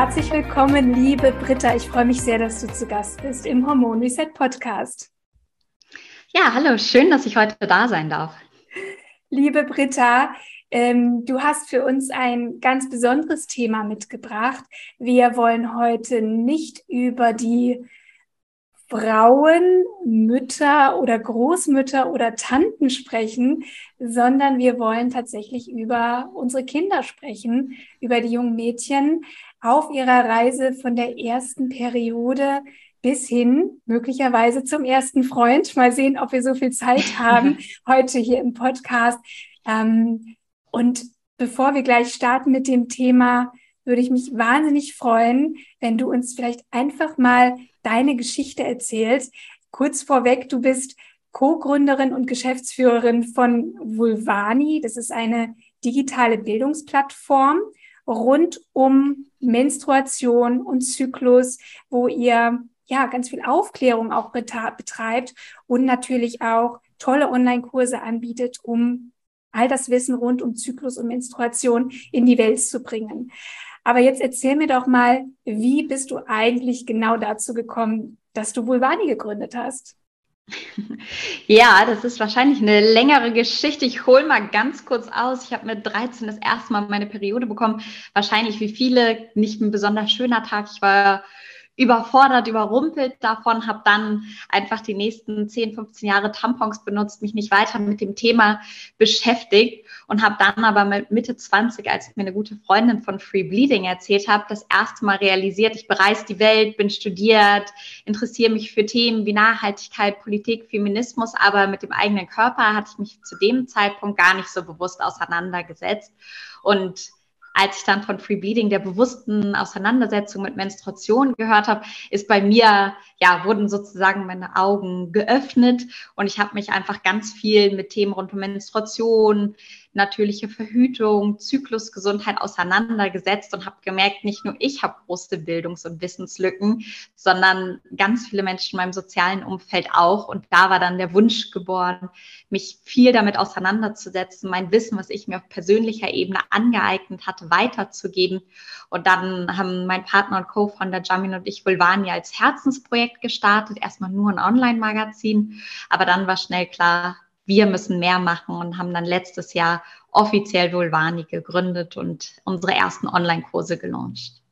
Herzlich willkommen, liebe Britta. Ich freue mich sehr, dass du zu Gast bist im Hormon Reset Podcast. Ja, hallo, schön, dass ich heute da sein darf. Liebe Britta, ähm, du hast für uns ein ganz besonderes Thema mitgebracht. Wir wollen heute nicht über die Frauen, Mütter oder Großmütter oder Tanten sprechen, sondern wir wollen tatsächlich über unsere Kinder sprechen, über die jungen Mädchen auf ihrer Reise von der ersten Periode bis hin möglicherweise zum ersten Freund. Mal sehen, ob wir so viel Zeit haben heute hier im Podcast. Ähm, und bevor wir gleich starten mit dem Thema, würde ich mich wahnsinnig freuen, wenn du uns vielleicht einfach mal deine Geschichte erzählst. Kurz vorweg, du bist Co-Gründerin und Geschäftsführerin von Vulvani. Das ist eine digitale Bildungsplattform rund um Menstruation und Zyklus, wo ihr ja ganz viel Aufklärung auch betreibt und natürlich auch tolle Online-Kurse anbietet, um all das Wissen rund um Zyklus und Menstruation in die Welt zu bringen. Aber jetzt erzähl mir doch mal, wie bist du eigentlich genau dazu gekommen, dass du Vulvani gegründet hast? Ja, das ist wahrscheinlich eine längere Geschichte. Ich hole mal ganz kurz aus. Ich habe mit 13 das erste Mal meine Periode bekommen. Wahrscheinlich wie viele, nicht ein besonders schöner Tag. Ich war überfordert, überrumpelt davon, habe dann einfach die nächsten 10, 15 Jahre Tampons benutzt, mich nicht weiter mit dem Thema beschäftigt und habe dann aber mit Mitte 20, als mir eine gute Freundin von Free Bleeding erzählt habe, das erste Mal realisiert, ich bereise die Welt, bin studiert, interessiere mich für Themen wie Nachhaltigkeit, Politik, Feminismus, aber mit dem eigenen Körper hatte ich mich zu dem Zeitpunkt gar nicht so bewusst auseinandergesetzt. Und als ich dann von Free Bleeding, der bewussten Auseinandersetzung mit Menstruation gehört habe, ist bei mir, ja, wurden sozusagen meine Augen geöffnet und ich habe mich einfach ganz viel mit Themen rund um Menstruation, natürliche Verhütung, Zyklusgesundheit auseinandergesetzt und habe gemerkt, nicht nur ich habe große Bildungs- und Wissenslücken, sondern ganz viele Menschen in meinem sozialen Umfeld auch. Und da war dann der Wunsch geboren, mich viel damit auseinanderzusetzen, mein Wissen, was ich mir auf persönlicher Ebene angeeignet hatte, weiterzugeben. Und dann haben mein Partner und Co-Founder Jamin und ich Vulvania als Herzensprojekt gestartet, erstmal nur ein Online-Magazin, aber dann war schnell klar, wir müssen mehr machen und haben dann letztes Jahr offiziell Vulvani gegründet und unsere ersten Online-Kurse gelauncht.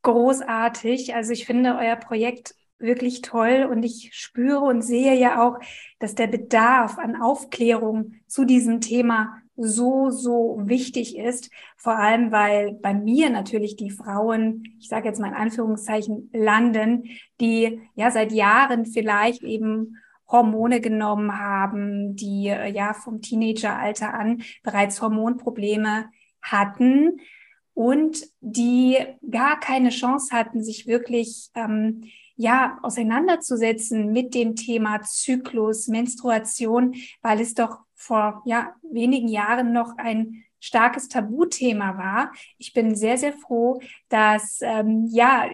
Großartig. Also ich finde euer Projekt wirklich toll und ich spüre und sehe ja auch, dass der Bedarf an Aufklärung zu diesem Thema so, so wichtig ist. Vor allem, weil bei mir natürlich die Frauen, ich sage jetzt mal in Anführungszeichen, landen, die ja seit Jahren vielleicht eben Hormone genommen haben, die äh, ja vom Teenageralter an bereits Hormonprobleme hatten und die gar keine Chance hatten, sich wirklich ähm, ja auseinanderzusetzen mit dem Thema Zyklus, Menstruation, weil es doch vor ja wenigen Jahren noch ein starkes Tabuthema war. Ich bin sehr, sehr froh, dass ähm, ja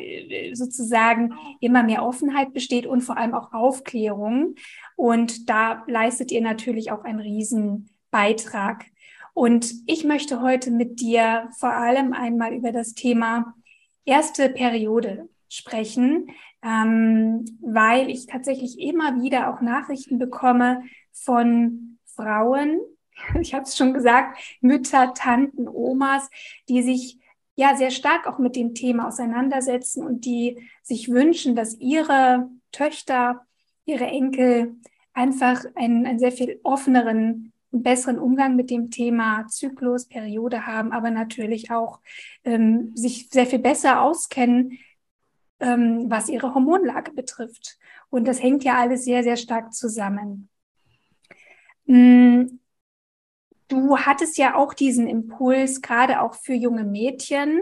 sozusagen immer mehr Offenheit besteht und vor allem auch Aufklärung. Und da leistet ihr natürlich auch einen Riesenbeitrag. Und ich möchte heute mit dir vor allem einmal über das Thema erste Periode sprechen, ähm, weil ich tatsächlich immer wieder auch Nachrichten bekomme von Frauen, ich habe es schon gesagt, Mütter, Tanten, Omas, die sich ja sehr stark auch mit dem Thema auseinandersetzen und die sich wünschen, dass ihre Töchter, ihre Enkel einfach einen, einen sehr viel offeneren und besseren Umgang mit dem Thema Zyklus, Periode haben, aber natürlich auch ähm, sich sehr viel besser auskennen, ähm, was ihre Hormonlage betrifft. Und das hängt ja alles sehr, sehr stark zusammen. Mm, du hattest ja auch diesen Impuls, gerade auch für junge Mädchen,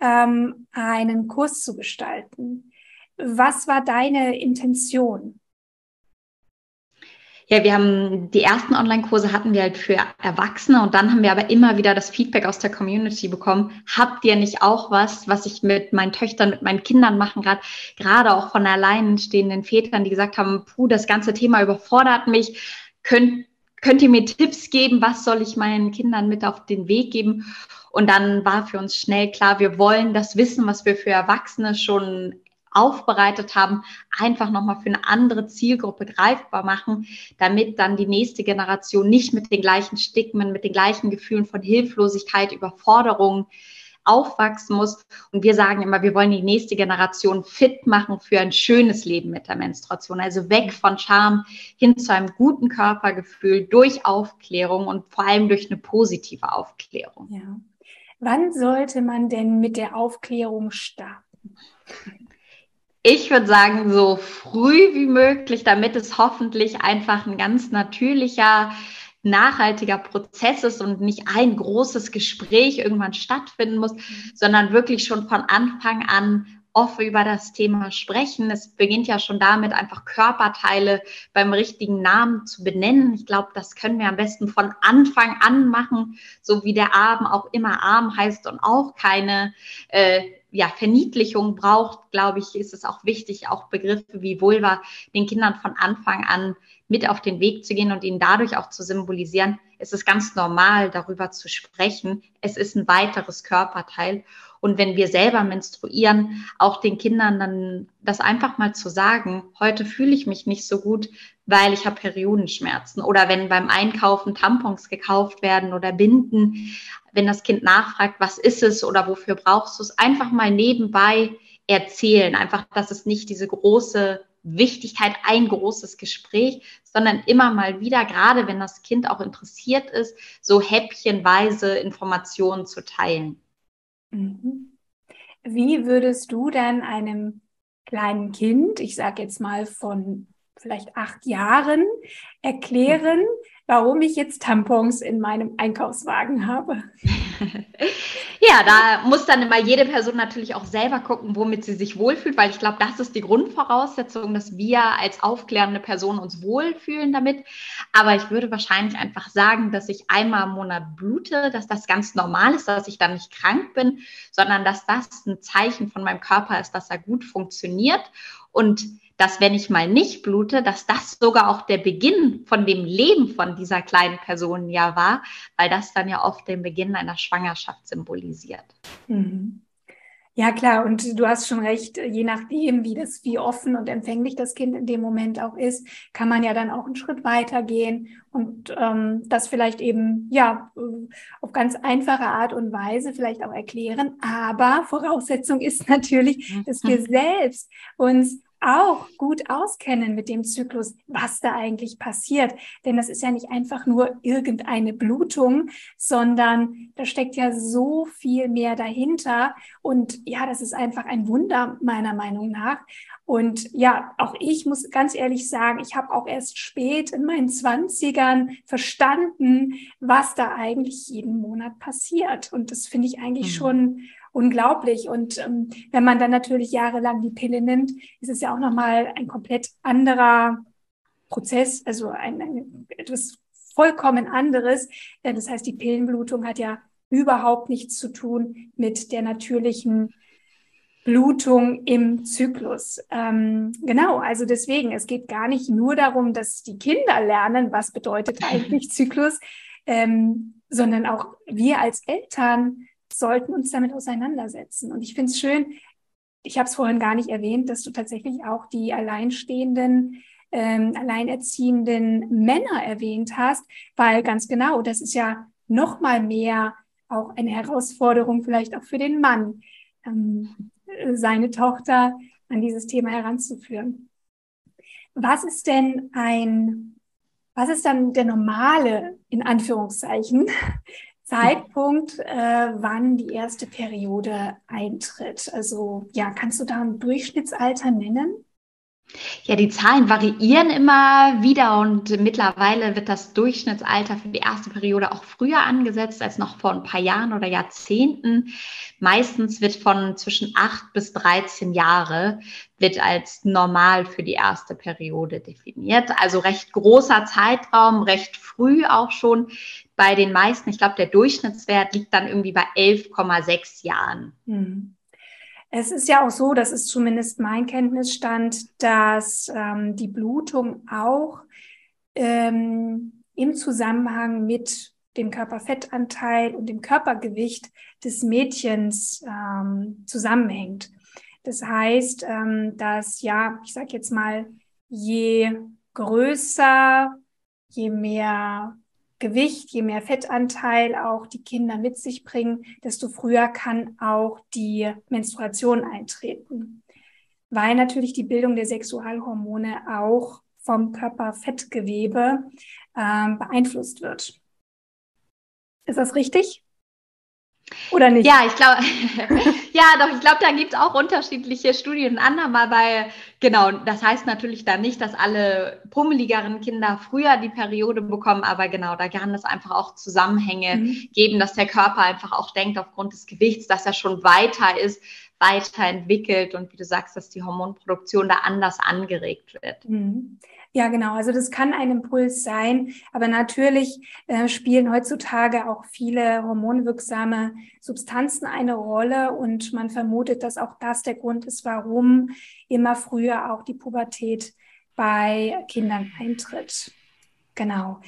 ähm, einen Kurs zu gestalten. Was war deine Intention? Ja, wir haben die ersten Online-Kurse hatten wir halt für Erwachsene und dann haben wir aber immer wieder das Feedback aus der Community bekommen. Habt ihr nicht auch was, was ich mit meinen Töchtern, mit meinen Kindern machen, gerade gerade auch von alleinstehenden Vätern, die gesagt haben, puh, das ganze Thema überfordert mich. Könnt, könnt ihr mir Tipps geben, was soll ich meinen Kindern mit auf den Weg geben? Und dann war für uns schnell klar, wir wollen das Wissen, was wir für Erwachsene schon aufbereitet haben, einfach nochmal für eine andere Zielgruppe greifbar machen, damit dann die nächste Generation nicht mit den gleichen Stigmen, mit den gleichen Gefühlen von Hilflosigkeit, Überforderung aufwachsen muss. Und wir sagen immer, wir wollen die nächste Generation fit machen für ein schönes Leben mit der Menstruation. Also weg von Scham hin zu einem guten Körpergefühl durch Aufklärung und vor allem durch eine positive Aufklärung. Ja. Wann sollte man denn mit der Aufklärung starten? Ich würde sagen, so früh wie möglich, damit es hoffentlich einfach ein ganz natürlicher, nachhaltiger Prozess ist und nicht ein großes Gespräch irgendwann stattfinden muss, sondern wirklich schon von Anfang an offen über das Thema sprechen. Es beginnt ja schon damit, einfach Körperteile beim richtigen Namen zu benennen. Ich glaube, das können wir am besten von Anfang an machen, so wie der Arm auch immer Arm heißt und auch keine äh, ja, Verniedlichung braucht, glaube ich, ist es auch wichtig, auch Begriffe wie Vulva den Kindern von Anfang an mit auf den Weg zu gehen und ihnen dadurch auch zu symbolisieren. Es ist ganz normal, darüber zu sprechen. Es ist ein weiteres Körperteil. Und wenn wir selber menstruieren, auch den Kindern dann das einfach mal zu sagen, heute fühle ich mich nicht so gut, weil ich habe Periodenschmerzen. Oder wenn beim Einkaufen Tampons gekauft werden oder Binden, wenn das Kind nachfragt, was ist es oder wofür brauchst du es, einfach mal nebenbei erzählen. Einfach, dass es nicht diese große Wichtigkeit, ein großes Gespräch, sondern immer mal wieder, gerade wenn das Kind auch interessiert ist, so häppchenweise Informationen zu teilen. Mhm. Wie würdest du dann einem kleinen Kind, ich sage jetzt mal von vielleicht acht Jahren, erklären, warum ich jetzt Tampons in meinem Einkaufswagen habe. ja, da muss dann immer jede Person natürlich auch selber gucken, womit sie sich wohlfühlt, weil ich glaube, das ist die Grundvoraussetzung, dass wir als aufklärende Person uns wohlfühlen damit. Aber ich würde wahrscheinlich einfach sagen, dass ich einmal im Monat blute, dass das ganz normal ist, dass ich dann nicht krank bin, sondern dass das ein Zeichen von meinem Körper ist, dass er gut funktioniert und dass wenn ich mal nicht blute, dass das sogar auch der Beginn von dem Leben von dieser kleinen Person ja war, weil das dann ja oft den Beginn einer Schwangerschaft symbolisiert. Mhm. Ja, klar. Und du hast schon recht, je nachdem, wie das, wie offen und empfänglich das Kind in dem Moment auch ist, kann man ja dann auch einen Schritt weiter gehen und ähm, das vielleicht eben, ja, auf ganz einfache Art und Weise vielleicht auch erklären. Aber Voraussetzung ist natürlich, dass wir selbst uns auch gut auskennen mit dem Zyklus, was da eigentlich passiert. Denn das ist ja nicht einfach nur irgendeine Blutung, sondern da steckt ja so viel mehr dahinter. Und ja, das ist einfach ein Wunder meiner Meinung nach. Und ja, auch ich muss ganz ehrlich sagen, ich habe auch erst spät in meinen Zwanzigern verstanden, was da eigentlich jeden Monat passiert. Und das finde ich eigentlich mhm. schon unglaublich. Und ähm, wenn man dann natürlich jahrelang die Pille nimmt, ist es ja auch nochmal ein komplett anderer Prozess, also ein, ein etwas vollkommen anderes. Das heißt, die Pillenblutung hat ja überhaupt nichts zu tun mit der natürlichen Blutung im Zyklus. Ähm, genau, also deswegen, es geht gar nicht nur darum, dass die Kinder lernen, was bedeutet eigentlich Zyklus, ähm, sondern auch wir als Eltern sollten uns damit auseinandersetzen. Und ich finde es schön, ich habe es vorhin gar nicht erwähnt, dass du tatsächlich auch die alleinstehenden, ähm, alleinerziehenden Männer erwähnt hast, weil ganz genau, das ist ja noch mal mehr auch eine Herausforderung vielleicht auch für den Mann, ähm, seine Tochter an dieses Thema heranzuführen. Was ist denn ein, was ist dann der normale, in Anführungszeichen, Zeitpunkt, äh, wann die erste Periode eintritt? Also ja, kannst du da ein Durchschnittsalter nennen? Ja, die Zahlen variieren immer wieder und mittlerweile wird das Durchschnittsalter für die erste Periode auch früher angesetzt als noch vor ein paar Jahren oder Jahrzehnten. Meistens wird von zwischen acht bis 13 Jahre wird als normal für die erste Periode definiert. Also recht großer Zeitraum, recht früh auch schon. Bei den meisten, ich glaube, der Durchschnittswert liegt dann irgendwie bei 11,6 Jahren. Hm. Es ist ja auch so, das ist zumindest mein Kenntnisstand, dass ähm, die Blutung auch ähm, im Zusammenhang mit dem Körperfettanteil und dem Körpergewicht des Mädchens ähm, zusammenhängt. Das heißt, ähm, dass ja, ich sage jetzt mal, je größer, je mehr Gewicht, je mehr Fettanteil auch die Kinder mit sich bringen, desto früher kann auch die Menstruation eintreten. Weil natürlich die Bildung der Sexualhormone auch vom Körperfettgewebe äh, beeinflusst wird. Ist das richtig? Oder nicht? Ja, ich glaube, ja, doch, ich glaube, da gibt es auch unterschiedliche Studien. Andermal bei, genau, das heißt natürlich dann nicht, dass alle pummeligeren Kinder früher die Periode bekommen, aber genau, da kann es einfach auch Zusammenhänge mhm. geben, dass der Körper einfach auch denkt, aufgrund des Gewichts, dass er schon weiter ist, weiterentwickelt und wie du sagst, dass die Hormonproduktion da anders angeregt wird. Mhm. Ja, genau. Also das kann ein Impuls sein, aber natürlich äh, spielen heutzutage auch viele hormonwirksame Substanzen eine Rolle und man vermutet, dass auch das der Grund ist, warum immer früher auch die Pubertät bei Kindern eintritt. Genau.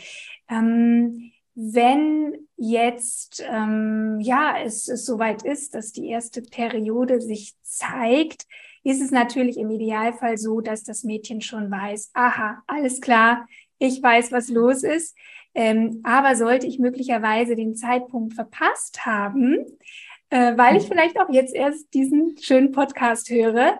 Ähm, wenn jetzt ähm, ja es, es soweit ist, dass die erste Periode sich zeigt, ist es natürlich im Idealfall so, dass das Mädchen schon weiß, aha, alles klar, ich weiß, was los ist. Ähm, aber sollte ich möglicherweise den Zeitpunkt verpasst haben, äh, weil ich vielleicht auch jetzt erst diesen schönen Podcast höre,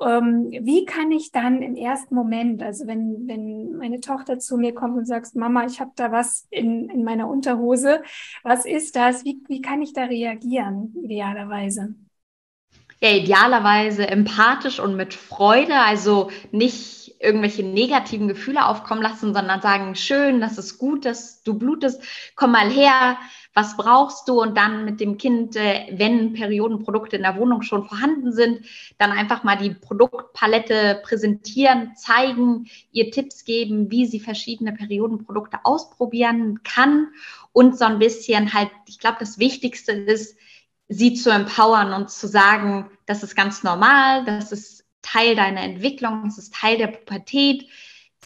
ähm, wie kann ich dann im ersten Moment, also wenn, wenn meine Tochter zu mir kommt und sagt, Mama, ich habe da was in, in meiner Unterhose, was ist das? Wie, wie kann ich da reagieren, idealerweise? Ja idealerweise empathisch und mit Freude, also nicht irgendwelche negativen Gefühle aufkommen lassen, sondern sagen, schön, das ist gut, dass du blutest, komm mal her, was brauchst du? Und dann mit dem Kind, äh, wenn Periodenprodukte in der Wohnung schon vorhanden sind, dann einfach mal die Produktpalette präsentieren, zeigen, ihr Tipps geben, wie sie verschiedene Periodenprodukte ausprobieren kann und so ein bisschen halt, ich glaube, das Wichtigste ist, sie zu empowern und zu sagen, das ist ganz normal, das ist Teil deiner Entwicklung, das ist Teil der Pubertät.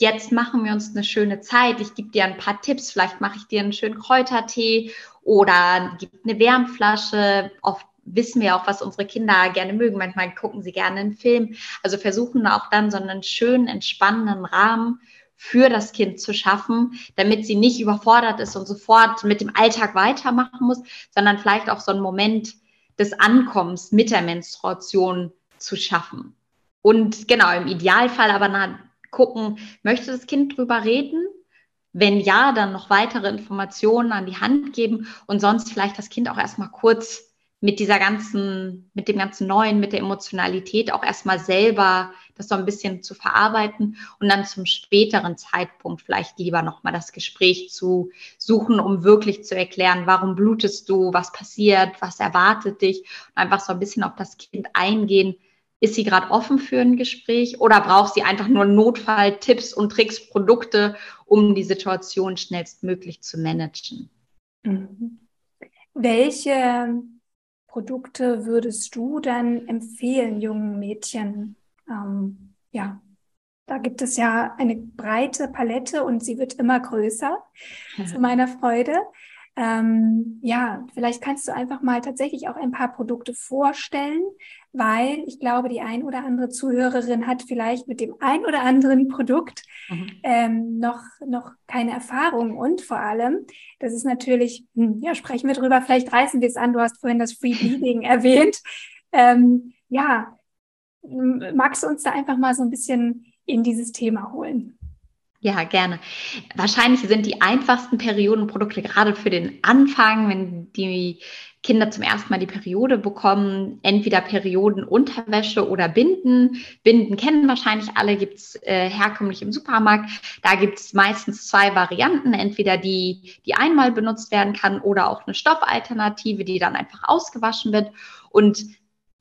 Jetzt machen wir uns eine schöne Zeit. Ich gebe dir ein paar Tipps. Vielleicht mache ich dir einen schönen Kräutertee oder gib eine Wärmflasche. Oft wissen wir auch, was unsere Kinder gerne mögen. Manchmal gucken sie gerne einen Film. Also versuchen auch dann so einen schönen, entspannenden Rahmen für das Kind zu schaffen, damit sie nicht überfordert ist und sofort mit dem Alltag weitermachen muss, sondern vielleicht auch so einen Moment des Ankommens mit der Menstruation zu schaffen. Und genau, im Idealfall aber nach gucken, möchte das Kind drüber reden? Wenn ja, dann noch weitere Informationen an die Hand geben und sonst vielleicht das Kind auch erstmal kurz mit dieser ganzen, mit dem ganzen Neuen, mit der Emotionalität auch erstmal selber das so ein bisschen zu verarbeiten und dann zum späteren Zeitpunkt vielleicht lieber nochmal das Gespräch zu suchen, um wirklich zu erklären, warum blutest du, was passiert, was erwartet dich und einfach so ein bisschen auf das Kind eingehen. Ist sie gerade offen für ein Gespräch oder braucht sie einfach nur Notfalltipps und Tricks, Produkte, um die Situation schnellstmöglich zu managen? Mhm. Welche Produkte würdest du dann empfehlen, jungen Mädchen? Ähm, ja, da gibt es ja eine breite Palette und sie wird immer größer, zu meiner Freude. Ähm, ja, vielleicht kannst du einfach mal tatsächlich auch ein paar Produkte vorstellen, weil ich glaube, die ein oder andere Zuhörerin hat vielleicht mit dem ein oder anderen Produkt mhm. ähm, noch, noch keine Erfahrung und vor allem, das ist natürlich, hm, ja, sprechen wir drüber, vielleicht reißen wir es an, du hast vorhin das Free Bleeding erwähnt. Ähm, ja, magst du uns da einfach mal so ein bisschen in dieses Thema holen? Ja, gerne. Wahrscheinlich sind die einfachsten Periodenprodukte gerade für den Anfang, wenn die Kinder zum ersten Mal die Periode bekommen, entweder Periodenunterwäsche oder Binden. Binden kennen wahrscheinlich alle, gibt es äh, herkömmlich im Supermarkt. Da gibt es meistens zwei Varianten, entweder die, die einmal benutzt werden kann oder auch eine Stoffalternative, die dann einfach ausgewaschen wird. Und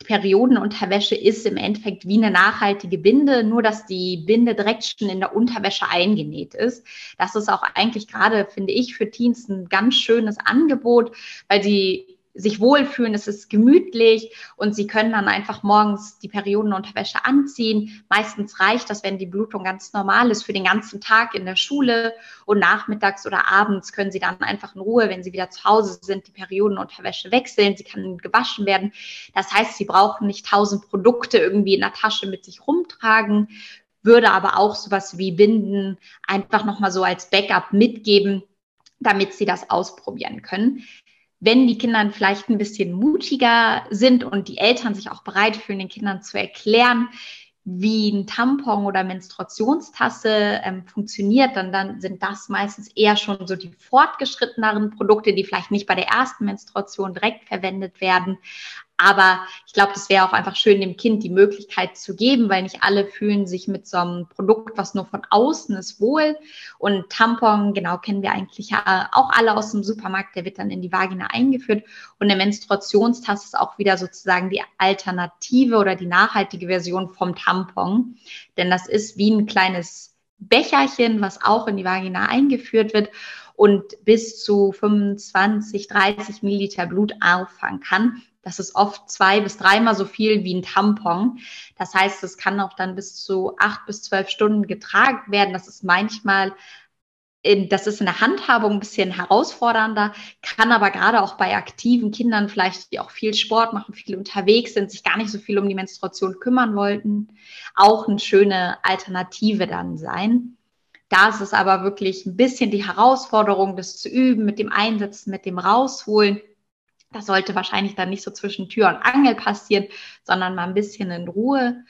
Periodenunterwäsche ist im Endeffekt wie eine nachhaltige Binde, nur dass die Binde direkt schon in der Unterwäsche eingenäht ist. Das ist auch eigentlich gerade, finde ich, für Teens ein ganz schönes Angebot, weil sie sich wohlfühlen, es ist gemütlich und sie können dann einfach morgens die Periodenunterwäsche anziehen. Meistens reicht das, wenn die Blutung ganz normal ist, für den ganzen Tag in der Schule und nachmittags oder abends können sie dann einfach in Ruhe, wenn sie wieder zu Hause sind, die Periodenunterwäsche wechseln. Sie kann gewaschen werden. Das heißt, sie brauchen nicht tausend Produkte irgendwie in der Tasche mit sich rumtragen, würde aber auch sowas wie Binden einfach nochmal so als Backup mitgeben, damit sie das ausprobieren können wenn die Kinder vielleicht ein bisschen mutiger sind und die Eltern sich auch bereit fühlen, den Kindern zu erklären, wie ein Tampon oder Menstruationstasse ähm, funktioniert, dann, dann sind das meistens eher schon so die fortgeschritteneren Produkte, die vielleicht nicht bei der ersten Menstruation direkt verwendet werden, aber ich glaube, das wäre auch einfach schön, dem Kind die Möglichkeit zu geben, weil nicht alle fühlen sich mit so einem Produkt, was nur von außen ist, wohl. Und Tampon, genau, kennen wir eigentlich auch alle aus dem Supermarkt, der wird dann in die Vagina eingeführt. Und eine Menstruationstasse ist auch wieder sozusagen die Alternative oder die nachhaltige Version vom Tampon. Denn das ist wie ein kleines Becherchen, was auch in die Vagina eingeführt wird und bis zu 25, 30 Milliliter Blut auffangen kann. Das ist oft zwei bis dreimal so viel wie ein Tampon. Das heißt, es kann auch dann bis zu acht bis zwölf Stunden getragen werden. Das ist manchmal in, das ist in der Handhabung ein bisschen herausfordernder, kann aber gerade auch bei aktiven Kindern vielleicht, die auch viel Sport machen, viel unterwegs sind, sich gar nicht so viel um die Menstruation kümmern wollten, auch eine schöne Alternative dann sein. Da ist es aber wirklich ein bisschen die Herausforderung, das zu üben, mit dem Einsetzen, mit dem Rausholen. Das sollte wahrscheinlich dann nicht so zwischen Tür und Angel passieren, sondern mal ein bisschen in Ruhe.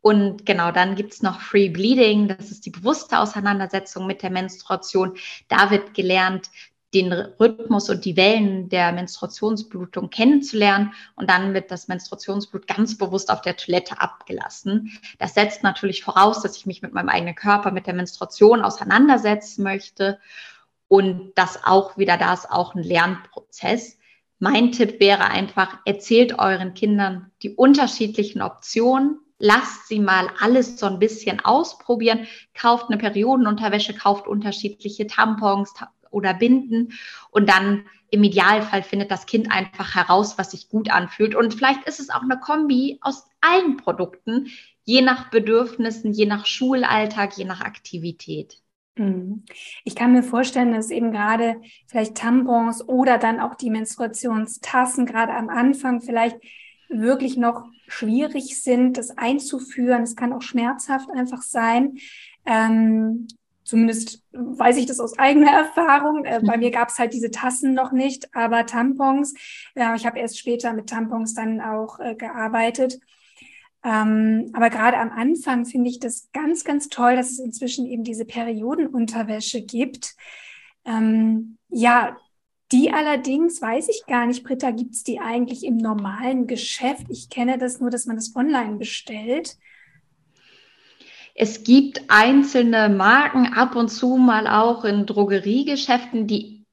Und genau, dann gibt es noch Free Bleeding, das ist die bewusste Auseinandersetzung mit der Menstruation. Da wird gelernt, den Rhythmus und die Wellen der Menstruationsblutung kennenzulernen. Und dann wird das Menstruationsblut ganz bewusst auf der Toilette abgelassen. Das setzt natürlich voraus, dass ich mich mit meinem eigenen Körper, mit der Menstruation auseinandersetzen möchte. Und das auch wieder, da ist auch ein Lernprozess. Mein Tipp wäre einfach, erzählt euren Kindern die unterschiedlichen Optionen. Lasst sie mal alles so ein bisschen ausprobieren. Kauft eine Periodenunterwäsche, kauft unterschiedliche Tampons oder Binden und dann im Idealfall findet das Kind einfach heraus, was sich gut anfühlt. Und vielleicht ist es auch eine Kombi aus allen Produkten, je nach Bedürfnissen, je nach Schulalltag, je nach Aktivität. Mhm. Ich kann mir vorstellen, dass eben gerade vielleicht Tampons oder dann auch die Menstruationstassen gerade am Anfang vielleicht wirklich noch schwierig sind, das einzuführen. Es kann auch schmerzhaft einfach sein. Ähm, zumindest weiß ich das aus eigener Erfahrung. Äh, bei mir gab es halt diese Tassen noch nicht, aber Tampons. Äh, ich habe erst später mit Tampons dann auch äh, gearbeitet. Ähm, aber gerade am Anfang finde ich das ganz, ganz toll, dass es inzwischen eben diese Periodenunterwäsche gibt. Ähm, ja, die allerdings weiß ich gar nicht, Britta, gibt es die eigentlich im normalen Geschäft? Ich kenne das nur, dass man das online bestellt. Es gibt einzelne Marken ab und zu mal auch in Drogeriegeschäften. Die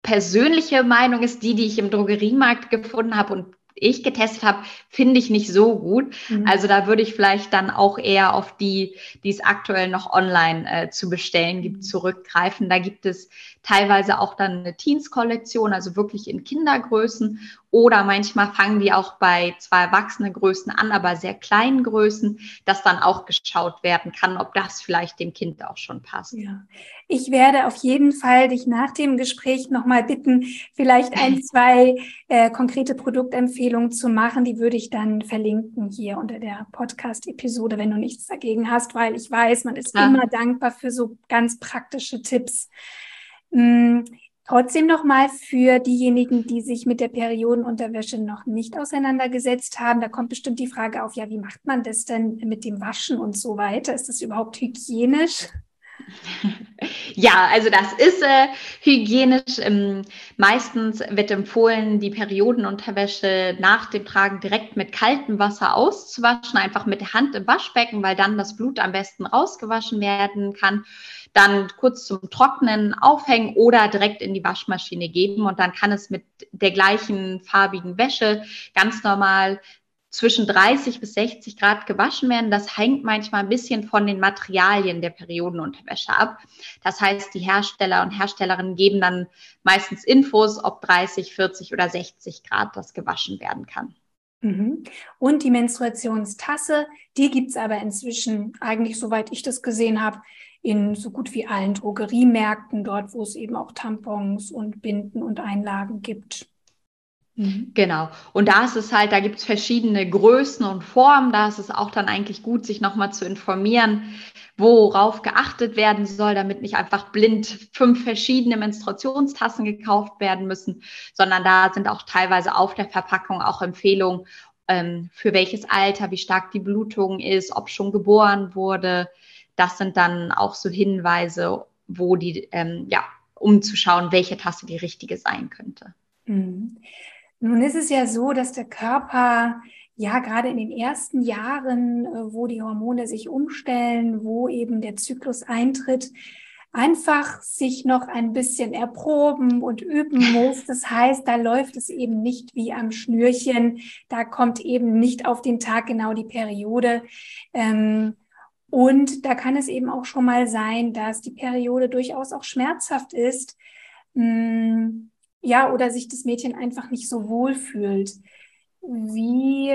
persönliche Meinung ist die, die ich im Drogeriemarkt gefunden habe und ich getestet habe, finde ich nicht so gut. Mhm. Also da würde ich vielleicht dann auch eher auf die, die es aktuell noch online äh, zu bestellen gibt, zurückgreifen. Da gibt es teilweise auch dann eine Teens-Kollektion, also wirklich in Kindergrößen. Oder manchmal fangen die auch bei zwei erwachsenen Größen an, aber sehr kleinen Größen, dass dann auch geschaut werden kann, ob das vielleicht dem Kind auch schon passt. Ja. Ich werde auf jeden Fall dich nach dem Gespräch nochmal bitten, vielleicht ein, zwei äh, konkrete Produktempfehlungen zu machen. Die würde ich dann verlinken hier unter der Podcast-Episode, wenn du nichts dagegen hast, weil ich weiß, man ist ja. immer dankbar für so ganz praktische Tipps. Hm, trotzdem nochmal für diejenigen, die sich mit der Periodenunterwäsche noch nicht auseinandergesetzt haben, da kommt bestimmt die Frage auf, ja, wie macht man das denn mit dem Waschen und so weiter? Ist das überhaupt hygienisch? Ja, also das ist äh, hygienisch. Ähm, meistens wird empfohlen, die Periodenunterwäsche nach dem Tragen direkt mit kaltem Wasser auszuwaschen, einfach mit der Hand im Waschbecken, weil dann das Blut am besten rausgewaschen werden kann. Dann kurz zum Trocknen aufhängen oder direkt in die Waschmaschine geben und dann kann es mit der gleichen farbigen Wäsche ganz normal zwischen 30 bis 60 Grad gewaschen werden. Das hängt manchmal ein bisschen von den Materialien der Periodenunterwäsche ab. Das heißt, die Hersteller und Herstellerinnen geben dann meistens Infos, ob 30, 40 oder 60 Grad das gewaschen werden kann. Mhm. Und die Menstruationstasse, die gibt es aber inzwischen eigentlich, soweit ich das gesehen habe, in so gut wie allen Drogeriemärkten, dort wo es eben auch Tampons und Binden und Einlagen gibt. Mhm. Genau. Und da ist es halt, da gibt es verschiedene Größen und Formen. Da ist es auch dann eigentlich gut, sich nochmal zu informieren, worauf geachtet werden soll, damit nicht einfach blind fünf verschiedene Menstruationstassen gekauft werden müssen, sondern da sind auch teilweise auf der Verpackung auch Empfehlungen, ähm, für welches Alter, wie stark die Blutung ist, ob schon geboren wurde. Das sind dann auch so Hinweise, wo die, ähm, ja, um zu schauen, welche Tasse die richtige sein könnte. Mhm. Nun ist es ja so, dass der Körper ja gerade in den ersten Jahren, äh, wo die Hormone sich umstellen, wo eben der Zyklus eintritt, einfach sich noch ein bisschen erproben und üben muss. Das heißt, da läuft es eben nicht wie am Schnürchen. Da kommt eben nicht auf den Tag genau die Periode. Ähm, und da kann es eben auch schon mal sein, dass die Periode durchaus auch schmerzhaft ist. Hm, ja, oder sich das Mädchen einfach nicht so wohl fühlt. Wie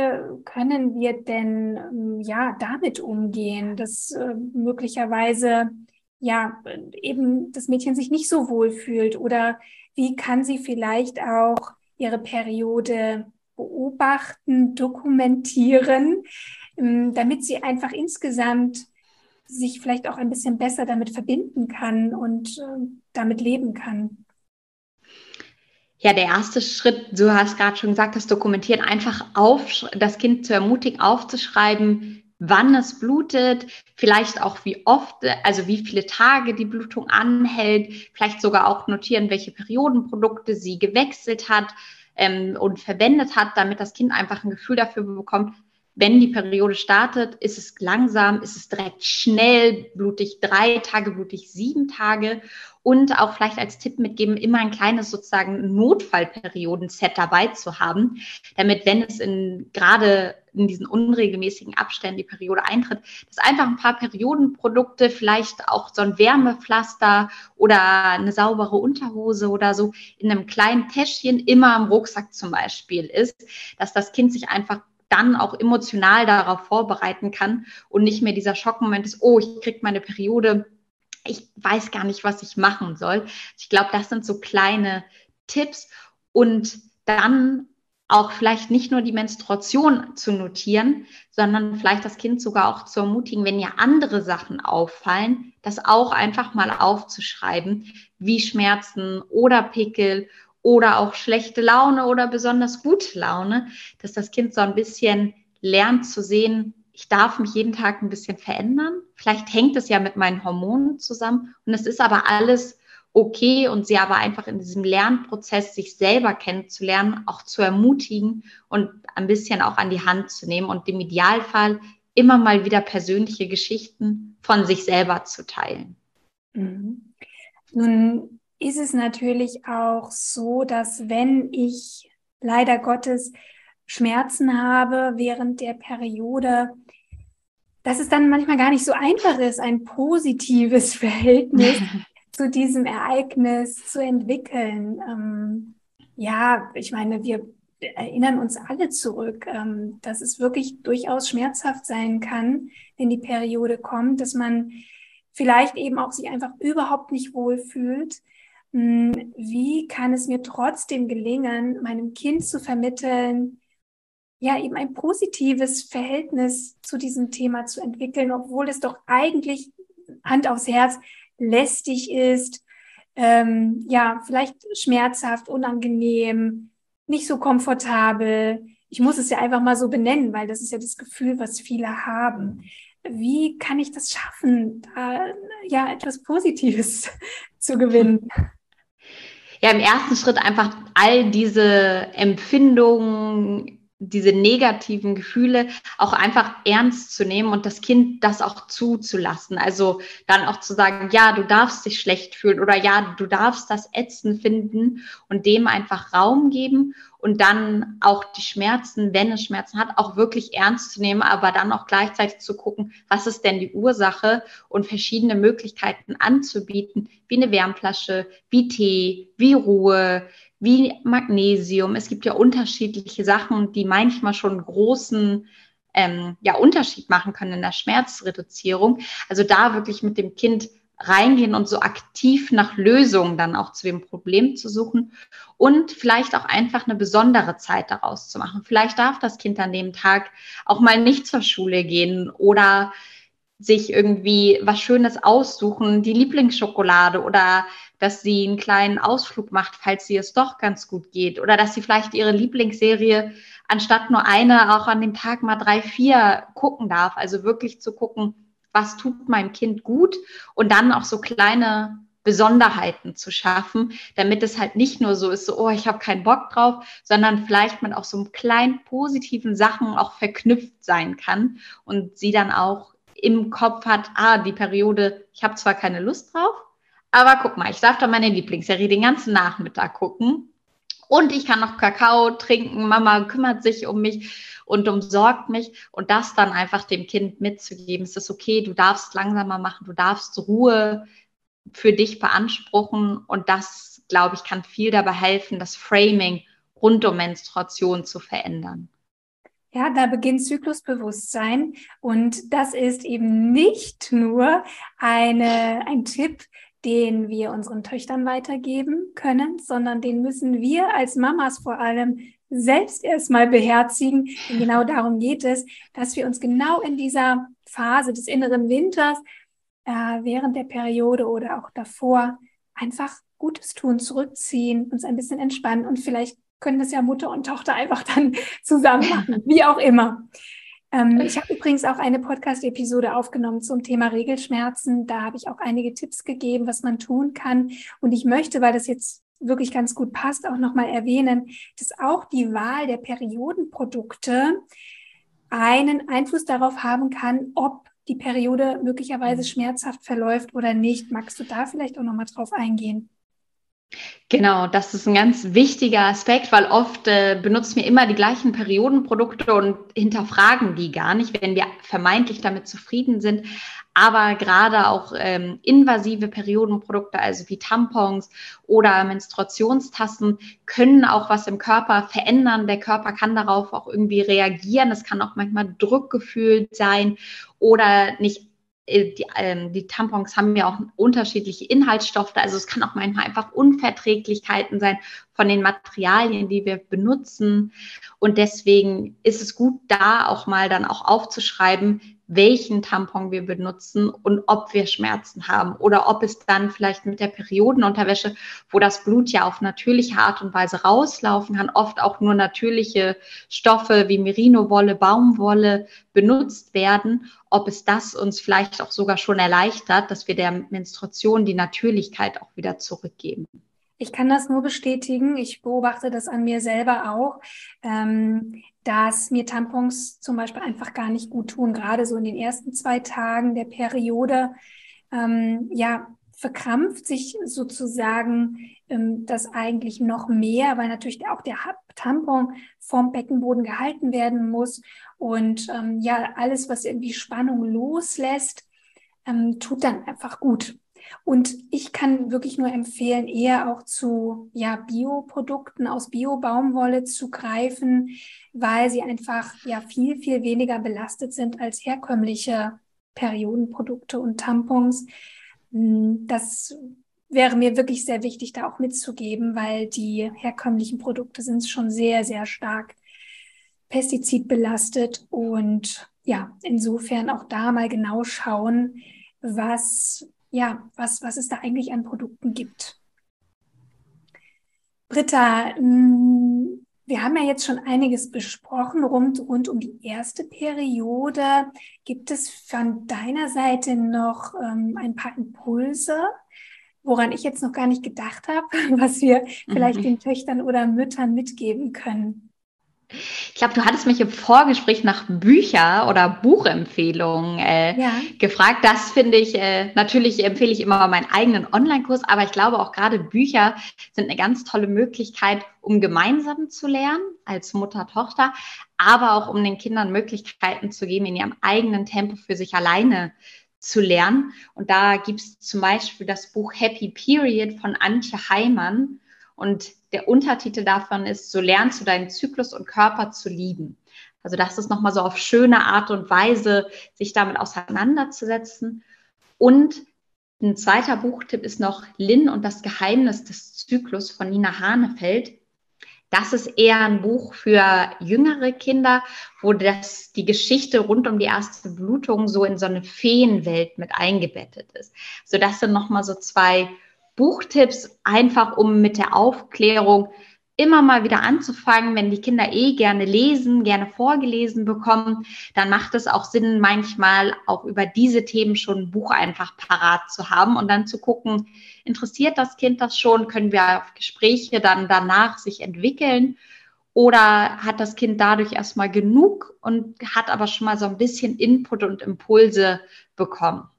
können wir denn ähm, ja damit umgehen, dass äh, möglicherweise ja eben das Mädchen sich nicht so wohl fühlt oder wie kann sie vielleicht auch ihre Periode beobachten, dokumentieren, ähm, damit sie einfach insgesamt sich vielleicht auch ein bisschen besser damit verbinden kann und äh, damit leben kann. Ja, der erste Schritt, du hast gerade schon gesagt, das Dokumentieren, einfach auf, das Kind zu ermutigen, aufzuschreiben, wann es blutet, vielleicht auch wie oft, also wie viele Tage die Blutung anhält, vielleicht sogar auch notieren, welche Periodenprodukte sie gewechselt hat ähm, und verwendet hat, damit das Kind einfach ein Gefühl dafür bekommt, wenn die Periode startet, ist es langsam, ist es direkt schnell blutig, drei Tage blutig, sieben Tage. Und auch vielleicht als Tipp mitgeben, immer ein kleines sozusagen Notfallperioden-Set dabei zu haben, damit, wenn es in gerade in diesen unregelmäßigen Abständen die Periode eintritt, dass einfach ein paar Periodenprodukte, vielleicht auch so ein Wärmepflaster oder eine saubere Unterhose oder so in einem kleinen Täschchen immer im Rucksack zum Beispiel ist, dass das Kind sich einfach dann auch emotional darauf vorbereiten kann und nicht mehr dieser Schockmoment ist, oh, ich kriege meine Periode, ich weiß gar nicht, was ich machen soll. Ich glaube, das sind so kleine Tipps und dann auch vielleicht nicht nur die Menstruation zu notieren, sondern vielleicht das Kind sogar auch zu ermutigen, wenn ihr andere Sachen auffallen, das auch einfach mal aufzuschreiben, wie Schmerzen oder Pickel oder auch schlechte Laune oder besonders gute Laune, dass das Kind so ein bisschen lernt zu sehen, ich darf mich jeden Tag ein bisschen verändern. Vielleicht hängt es ja mit meinen Hormonen zusammen und es ist aber alles okay und sie aber einfach in diesem Lernprozess, sich selber kennenzulernen, auch zu ermutigen und ein bisschen auch an die Hand zu nehmen und im Idealfall immer mal wieder persönliche Geschichten von sich selber zu teilen. Mhm. Nun ist es natürlich auch so, dass wenn ich leider Gottes Schmerzen habe während der Periode, dass es dann manchmal gar nicht so einfach ist, ein positives Verhältnis zu diesem Ereignis zu entwickeln. Ähm, ja, ich meine, wir erinnern uns alle zurück, ähm, dass es wirklich durchaus schmerzhaft sein kann, wenn die Periode kommt, dass man vielleicht eben auch sich einfach überhaupt nicht wohlfühlt wie kann es mir trotzdem gelingen, meinem Kind zu vermitteln, ja, eben ein positives Verhältnis zu diesem Thema zu entwickeln, obwohl es doch eigentlich Hand aufs Herz lästig ist, ähm, ja, vielleicht schmerzhaft, unangenehm, nicht so komfortabel. Ich muss es ja einfach mal so benennen, weil das ist ja das Gefühl, was viele haben. wie kann ich das schaffen, da ja etwas Positives zu gewinnen? Ja, im ersten Schritt einfach all diese Empfindungen, diese negativen Gefühle auch einfach ernst zu nehmen und das Kind das auch zuzulassen. Also dann auch zu sagen, ja, du darfst dich schlecht fühlen oder ja, du darfst das Ätzen finden und dem einfach Raum geben und dann auch die Schmerzen, wenn es Schmerzen hat, auch wirklich ernst zu nehmen, aber dann auch gleichzeitig zu gucken, was ist denn die Ursache und verschiedene Möglichkeiten anzubieten, wie eine Wärmflasche, wie Tee, wie Ruhe, wie Magnesium. Es gibt ja unterschiedliche Sachen, die manchmal schon großen ähm, ja, Unterschied machen können in der Schmerzreduzierung. Also da wirklich mit dem Kind reingehen und so aktiv nach Lösungen dann auch zu dem Problem zu suchen und vielleicht auch einfach eine besondere Zeit daraus zu machen. Vielleicht darf das Kind an dem Tag auch mal nicht zur Schule gehen oder sich irgendwie was Schönes aussuchen, die Lieblingsschokolade oder dass sie einen kleinen Ausflug macht, falls sie es doch ganz gut geht oder dass sie vielleicht ihre Lieblingsserie anstatt nur eine auch an dem Tag mal drei, vier gucken darf. Also wirklich zu gucken, was tut meinem Kind gut und dann auch so kleine Besonderheiten zu schaffen, damit es halt nicht nur so ist, so, oh, ich habe keinen Bock drauf, sondern vielleicht man auch so kleinen positiven Sachen auch verknüpft sein kann und sie dann auch im Kopf hat, ah, die Periode, ich habe zwar keine Lust drauf, aber guck mal, ich darf da meine Lieblingsserie den ganzen Nachmittag gucken. Und ich kann noch Kakao trinken. Mama kümmert sich um mich und umsorgt mich. Und das dann einfach dem Kind mitzugeben. Es ist okay, du darfst langsamer machen, du darfst Ruhe für dich beanspruchen. Und das, glaube ich, kann viel dabei helfen, das Framing rund um Menstruation zu verändern. Ja, da beginnt Zyklusbewusstsein und das ist eben nicht nur eine, ein Tipp, den wir unseren Töchtern weitergeben können, sondern den müssen wir als Mamas vor allem selbst erstmal beherzigen. Denn genau darum geht es, dass wir uns genau in dieser Phase des inneren Winters äh, während der Periode oder auch davor einfach Gutes tun, zurückziehen, uns ein bisschen entspannen und vielleicht können das ja Mutter und Tochter einfach dann zusammen machen, wie auch immer. Ähm, ich habe übrigens auch eine Podcast-Episode aufgenommen zum Thema Regelschmerzen. Da habe ich auch einige Tipps gegeben, was man tun kann. Und ich möchte, weil das jetzt wirklich ganz gut passt, auch nochmal erwähnen, dass auch die Wahl der Periodenprodukte einen Einfluss darauf haben kann, ob die Periode möglicherweise schmerzhaft verläuft oder nicht. Magst du da vielleicht auch nochmal drauf eingehen? Genau, das ist ein ganz wichtiger Aspekt, weil oft äh, benutzen wir immer die gleichen Periodenprodukte und hinterfragen die gar nicht, wenn wir vermeintlich damit zufrieden sind. Aber gerade auch ähm, invasive Periodenprodukte, also wie Tampons oder Menstruationstassen, können auch was im Körper verändern. Der Körper kann darauf auch irgendwie reagieren. Es kann auch manchmal druckgefühlt sein oder nicht die, ähm, die, Tampons haben ja auch unterschiedliche Inhaltsstoffe. Also es kann auch manchmal einfach Unverträglichkeiten sein von den Materialien, die wir benutzen. Und deswegen ist es gut, da auch mal dann auch aufzuschreiben, welchen Tampon wir benutzen und ob wir Schmerzen haben oder ob es dann vielleicht mit der Periodenunterwäsche, wo das Blut ja auf natürliche Art und Weise rauslaufen kann, oft auch nur natürliche Stoffe wie Merino-Wolle, Baumwolle benutzt werden, ob es das uns vielleicht auch sogar schon erleichtert, dass wir der Menstruation die Natürlichkeit auch wieder zurückgeben. Ich kann das nur bestätigen. Ich beobachte das an mir selber auch, ähm, dass mir Tampons zum Beispiel einfach gar nicht gut tun. Gerade so in den ersten zwei Tagen der Periode, ähm, ja, verkrampft sich sozusagen ähm, das eigentlich noch mehr, weil natürlich auch der Tampon vom Beckenboden gehalten werden muss. Und ähm, ja, alles, was irgendwie Spannung loslässt, ähm, tut dann einfach gut. Und ich kann wirklich nur empfehlen, eher auch zu ja, Bioprodukten aus Bio-Baumwolle zu greifen, weil sie einfach ja viel, viel weniger belastet sind als herkömmliche Periodenprodukte und Tampons. Hm, das wäre mir wirklich sehr wichtig, da auch mitzugeben, weil die herkömmlichen Produkte sind schon sehr, sehr stark pestizidbelastet und ja, insofern auch da mal genau schauen, was ja, was, was es da eigentlich an Produkten gibt. Britta, mm, wir haben ja jetzt schon einiges besprochen rund, rund um die erste Periode. Gibt es von deiner Seite noch ähm, ein paar Impulse, woran ich jetzt noch gar nicht gedacht habe, was wir vielleicht mhm. den Töchtern oder Müttern mitgeben können? Ich glaube, du hattest mich im Vorgespräch nach Bücher oder Buchempfehlungen äh, ja. gefragt. Das finde ich, äh, natürlich empfehle ich immer meinen eigenen Online-Kurs, aber ich glaube auch gerade Bücher sind eine ganz tolle Möglichkeit, um gemeinsam zu lernen als Mutter, Tochter, aber auch um den Kindern Möglichkeiten zu geben, in ihrem eigenen Tempo für sich alleine zu lernen. Und da gibt es zum Beispiel das Buch Happy Period von Antje Heimann. Und der Untertitel davon ist, so lernst du deinen Zyklus und Körper zu lieben. Also das ist nochmal so auf schöne Art und Weise, sich damit auseinanderzusetzen. Und ein zweiter Buchtipp ist noch Lynn und das Geheimnis des Zyklus von Nina Hanefeld. Das ist eher ein Buch für jüngere Kinder, wo das, die Geschichte rund um die erste Blutung so in so eine Feenwelt mit eingebettet ist. So das sind nochmal so zwei Buchtipps, einfach um mit der Aufklärung immer mal wieder anzufangen, wenn die Kinder eh gerne lesen, gerne vorgelesen bekommen, dann macht es auch Sinn, manchmal auch über diese Themen schon ein Buch einfach parat zu haben und dann zu gucken, interessiert das Kind das schon, können wir auf Gespräche dann danach sich entwickeln oder hat das Kind dadurch erstmal genug und hat aber schon mal so ein bisschen Input und Impulse bekommen.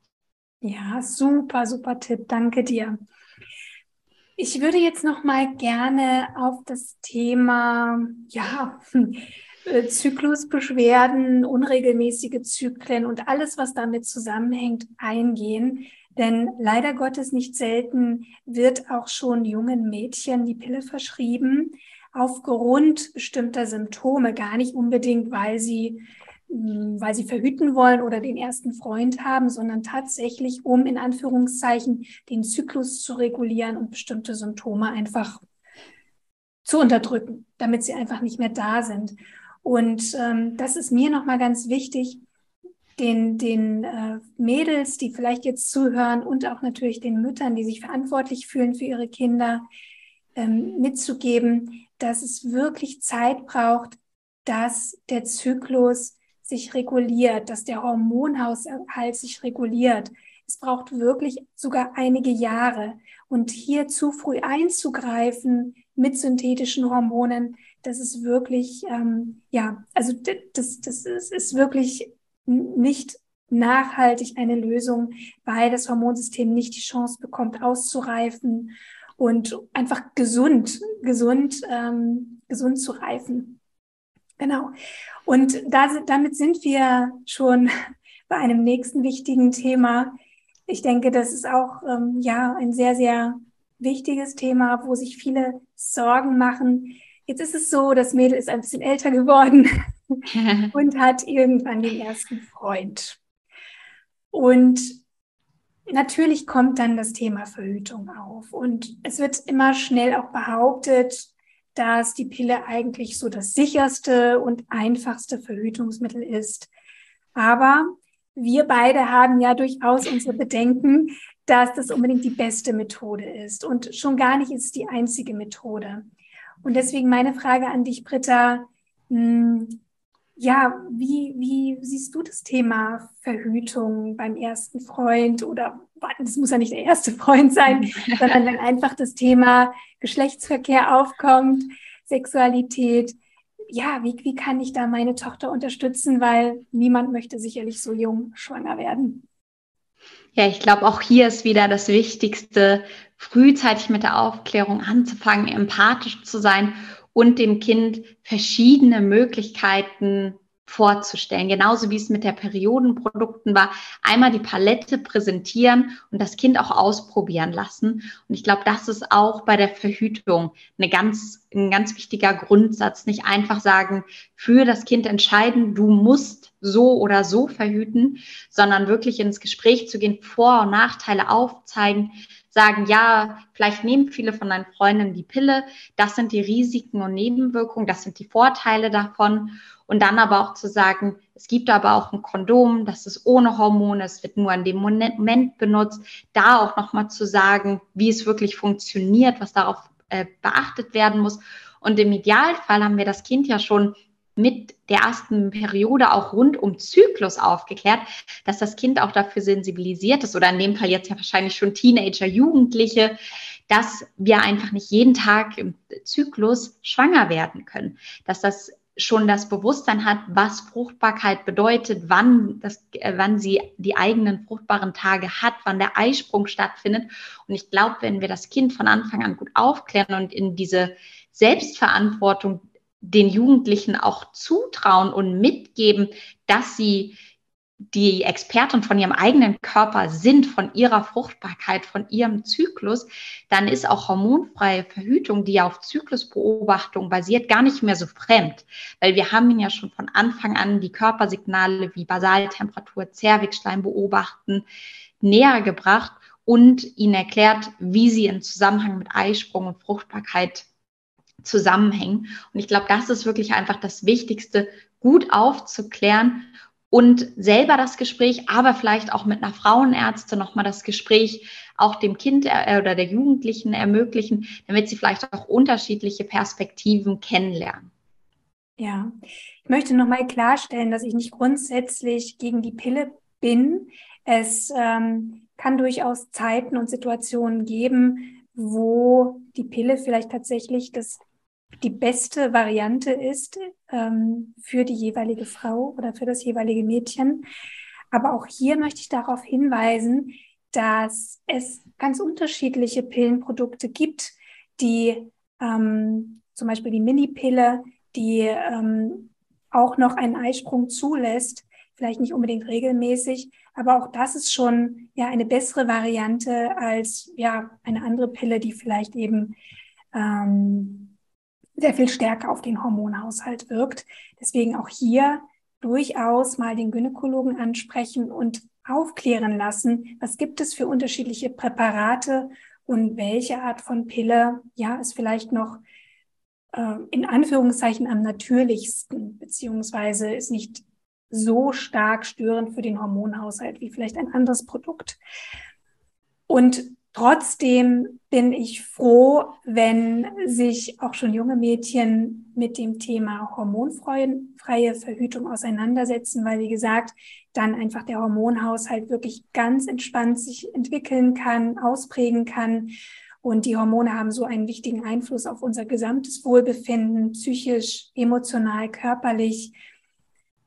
Ja, super, super Tipp. Danke dir. Ich würde jetzt noch mal gerne auf das Thema ja, äh, Zyklusbeschwerden, unregelmäßige Zyklen und alles, was damit zusammenhängt, eingehen. Denn leider Gottes nicht selten wird auch schon jungen Mädchen die Pille verschrieben aufgrund bestimmter Symptome, gar nicht unbedingt, weil sie weil sie verhüten wollen oder den ersten Freund haben, sondern tatsächlich, um in Anführungszeichen den Zyklus zu regulieren und bestimmte Symptome einfach zu unterdrücken, damit sie einfach nicht mehr da sind. Und ähm, das ist mir nochmal ganz wichtig, den, den äh, Mädels, die vielleicht jetzt zuhören und auch natürlich den Müttern, die sich verantwortlich fühlen für ihre Kinder, ähm, mitzugeben, dass es wirklich Zeit braucht, dass der Zyklus sich reguliert, dass der Hormonhaushalt sich reguliert. Es braucht wirklich sogar einige Jahre. Und hier zu früh einzugreifen mit synthetischen Hormonen, das ist wirklich, ähm, ja, also das, das ist, ist wirklich nicht nachhaltig eine Lösung, weil das Hormonsystem nicht die Chance bekommt, auszureifen und einfach gesund, gesund, ähm, gesund zu reifen. Genau. Und da, damit sind wir schon bei einem nächsten wichtigen Thema. Ich denke, das ist auch ähm, ja ein sehr, sehr wichtiges Thema, wo sich viele Sorgen machen. Jetzt ist es so, das Mädel ist ein bisschen älter geworden und hat irgendwann den ersten Freund. Und natürlich kommt dann das Thema Verhütung auf. Und es wird immer schnell auch behauptet, dass die Pille eigentlich so das sicherste und einfachste Verhütungsmittel ist. Aber wir beide haben ja durchaus unsere Bedenken, dass das unbedingt die beste Methode ist. Und schon gar nicht ist die einzige Methode. Und deswegen meine Frage an dich, Britta. Hm, ja, wie, wie siehst du das Thema Verhütung beim ersten Freund oder das muss ja nicht der erste Freund sein, sondern wenn einfach das Thema Geschlechtsverkehr aufkommt, Sexualität. Ja, wie, wie kann ich da meine Tochter unterstützen, weil niemand möchte sicherlich so jung schwanger werden. Ja, ich glaube, auch hier ist wieder das Wichtigste, frühzeitig mit der Aufklärung anzufangen, empathisch zu sein und dem Kind verschiedene Möglichkeiten vorzustellen. Genauso wie es mit der Periodenprodukten war. Einmal die Palette präsentieren und das Kind auch ausprobieren lassen. Und ich glaube, das ist auch bei der Verhütung eine ganz, ein ganz wichtiger Grundsatz. Nicht einfach sagen, für das Kind entscheiden, du musst so oder so verhüten, sondern wirklich ins Gespräch zu gehen, Vor- und Nachteile aufzeigen, sagen, ja, vielleicht nehmen viele von deinen Freundinnen die Pille, das sind die Risiken und Nebenwirkungen, das sind die Vorteile davon. Und dann aber auch zu sagen, es gibt aber auch ein Kondom, das ist ohne Hormone, es wird nur an dem Moment benutzt. Da auch nochmal zu sagen, wie es wirklich funktioniert, was darauf äh, beachtet werden muss. Und im Idealfall haben wir das Kind ja schon mit der ersten Periode auch rund um Zyklus aufgeklärt, dass das Kind auch dafür sensibilisiert ist oder in dem Fall jetzt ja wahrscheinlich schon Teenager, Jugendliche, dass wir einfach nicht jeden Tag im Zyklus schwanger werden können, dass das schon das Bewusstsein hat, was Fruchtbarkeit bedeutet, wann, das, äh, wann sie die eigenen fruchtbaren Tage hat, wann der Eisprung stattfindet. Und ich glaube, wenn wir das Kind von Anfang an gut aufklären und in diese Selbstverantwortung den Jugendlichen auch zutrauen und mitgeben, dass sie die Expertin von ihrem eigenen Körper sind, von ihrer Fruchtbarkeit, von ihrem Zyklus, dann ist auch hormonfreie Verhütung, die auf Zyklusbeobachtung basiert, gar nicht mehr so fremd. Weil wir haben ihn ja schon von Anfang an die Körpersignale wie Basaltemperatur, Zervixschleim beobachten, näher gebracht und ihnen erklärt, wie sie im Zusammenhang mit Eisprung und Fruchtbarkeit zusammenhängen. Und ich glaube, das ist wirklich einfach das Wichtigste, gut aufzuklären und selber das Gespräch, aber vielleicht auch mit einer Frauenärztin nochmal das Gespräch auch dem Kind äh, oder der Jugendlichen ermöglichen, damit sie vielleicht auch unterschiedliche Perspektiven kennenlernen. Ja, ich möchte nochmal klarstellen, dass ich nicht grundsätzlich gegen die Pille bin. Es ähm, kann durchaus Zeiten und Situationen geben, wo die Pille vielleicht tatsächlich das die beste Variante ist ähm, für die jeweilige Frau oder für das jeweilige Mädchen. Aber auch hier möchte ich darauf hinweisen, dass es ganz unterschiedliche Pillenprodukte gibt, die ähm, zum Beispiel die Mini-Pille, die ähm, auch noch einen Eisprung zulässt, vielleicht nicht unbedingt regelmäßig, aber auch das ist schon ja eine bessere Variante als ja eine andere Pille, die vielleicht eben ähm, sehr viel stärker auf den Hormonhaushalt wirkt. Deswegen auch hier durchaus mal den Gynäkologen ansprechen und aufklären lassen, was gibt es für unterschiedliche Präparate und welche Art von Pille, ja, ist vielleicht noch äh, in Anführungszeichen am natürlichsten, beziehungsweise ist nicht so stark störend für den Hormonhaushalt wie vielleicht ein anderes Produkt. Und Trotzdem bin ich froh, wenn sich auch schon junge Mädchen mit dem Thema hormonfreie Verhütung auseinandersetzen, weil, wie gesagt, dann einfach der Hormonhaushalt wirklich ganz entspannt sich entwickeln kann, ausprägen kann. Und die Hormone haben so einen wichtigen Einfluss auf unser gesamtes Wohlbefinden, psychisch, emotional, körperlich.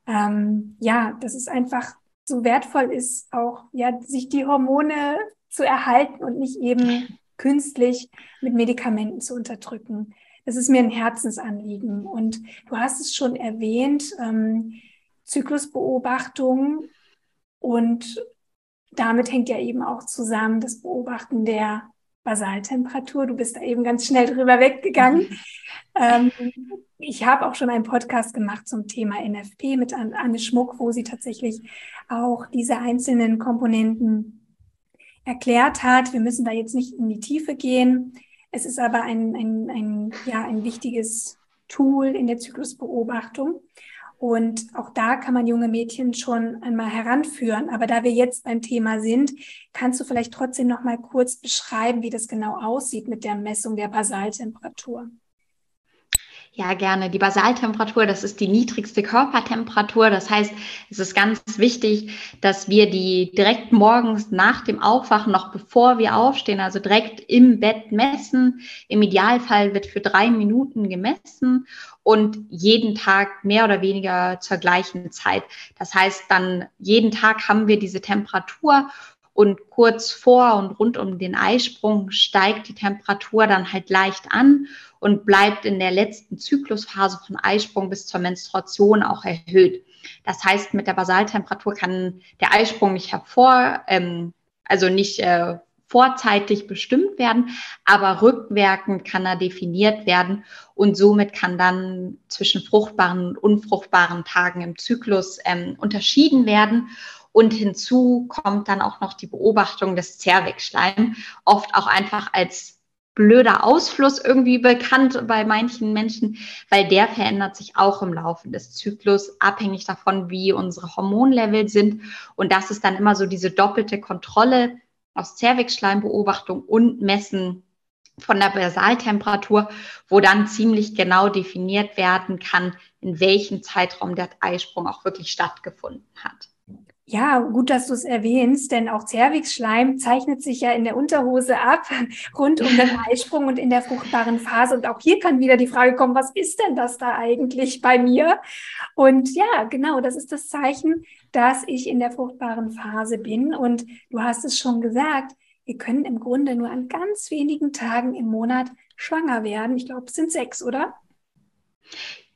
Ähm, ja, dass es einfach so wertvoll ist, auch ja, sich die Hormone zu erhalten und nicht eben künstlich mit Medikamenten zu unterdrücken. Das ist mir ein Herzensanliegen. Und du hast es schon erwähnt, ähm, Zyklusbeobachtung und damit hängt ja eben auch zusammen das Beobachten der Basaltemperatur. Du bist da eben ganz schnell drüber weggegangen. Ähm, ich habe auch schon einen Podcast gemacht zum Thema NFP mit Anne Schmuck, wo sie tatsächlich auch diese einzelnen Komponenten erklärt hat. Wir müssen da jetzt nicht in die Tiefe gehen. Es ist aber ein, ein, ein, ja, ein wichtiges Tool in der Zyklusbeobachtung. Und auch da kann man junge Mädchen schon einmal heranführen. Aber da wir jetzt beim Thema sind, kannst du vielleicht trotzdem noch mal kurz beschreiben, wie das genau aussieht mit der Messung der Basaltemperatur. Ja, gerne. Die Basaltemperatur, das ist die niedrigste Körpertemperatur. Das heißt, es ist ganz wichtig, dass wir die direkt morgens nach dem Aufwachen, noch bevor wir aufstehen, also direkt im Bett messen. Im Idealfall wird für drei Minuten gemessen und jeden Tag mehr oder weniger zur gleichen Zeit. Das heißt, dann jeden Tag haben wir diese Temperatur und kurz vor und rund um den Eisprung steigt die Temperatur dann halt leicht an und bleibt in der letzten Zyklusphase von Eisprung bis zur Menstruation auch erhöht. Das heißt, mit der Basaltemperatur kann der Eisprung nicht hervor, ähm, also nicht äh, vorzeitig bestimmt werden, aber rückwirkend kann er definiert werden und somit kann dann zwischen fruchtbaren und unfruchtbaren Tagen im Zyklus ähm, unterschieden werden. Und hinzu kommt dann auch noch die Beobachtung des Zervixschleim, oft auch einfach als blöder Ausfluss irgendwie bekannt bei manchen Menschen, weil der verändert sich auch im Laufe des Zyklus, abhängig davon, wie unsere Hormonlevel sind. Und das ist dann immer so diese doppelte Kontrolle aus Zervixschleimbeobachtung und Messen von der Basaltemperatur, wo dann ziemlich genau definiert werden kann, in welchem Zeitraum der Eisprung auch wirklich stattgefunden hat. Ja, gut, dass du es erwähnst, denn auch Zervixschleim zeichnet sich ja in der Unterhose ab, rund um den Eisprung und in der fruchtbaren Phase. Und auch hier kann wieder die Frage kommen, was ist denn das da eigentlich bei mir? Und ja, genau, das ist das Zeichen, dass ich in der fruchtbaren Phase bin. Und du hast es schon gesagt, wir können im Grunde nur an ganz wenigen Tagen im Monat schwanger werden. Ich glaube, es sind sechs, oder?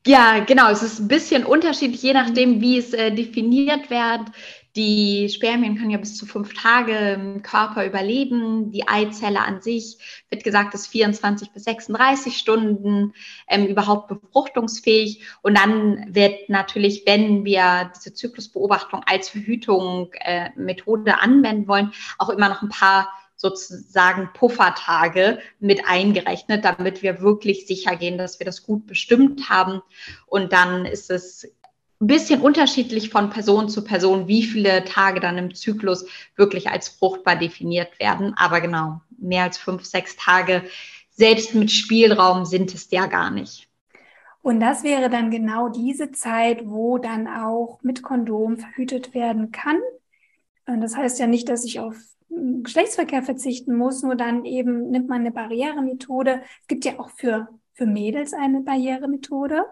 Ja, genau. Es ist ein bisschen unterschiedlich, je nachdem, wie es äh, definiert wird. Die Spermien können ja bis zu fünf Tage im Körper überleben. Die Eizelle an sich wird gesagt, ist 24 bis 36 Stunden ähm, überhaupt befruchtungsfähig. Und dann wird natürlich, wenn wir diese Zyklusbeobachtung als Verhütung äh, anwenden wollen, auch immer noch ein paar sozusagen Puffertage mit eingerechnet, damit wir wirklich sicher gehen, dass wir das gut bestimmt haben. Und dann ist es bisschen unterschiedlich von Person zu Person, wie viele Tage dann im Zyklus wirklich als fruchtbar definiert werden. Aber genau, mehr als fünf, sechs Tage, selbst mit Spielraum sind es ja gar nicht. Und das wäre dann genau diese Zeit, wo dann auch mit Kondom verhütet werden kann. Und das heißt ja nicht, dass ich auf Geschlechtsverkehr verzichten muss, nur dann eben nimmt man eine Barrieremethode. Es gibt ja auch für, für Mädels eine Barrieremethode.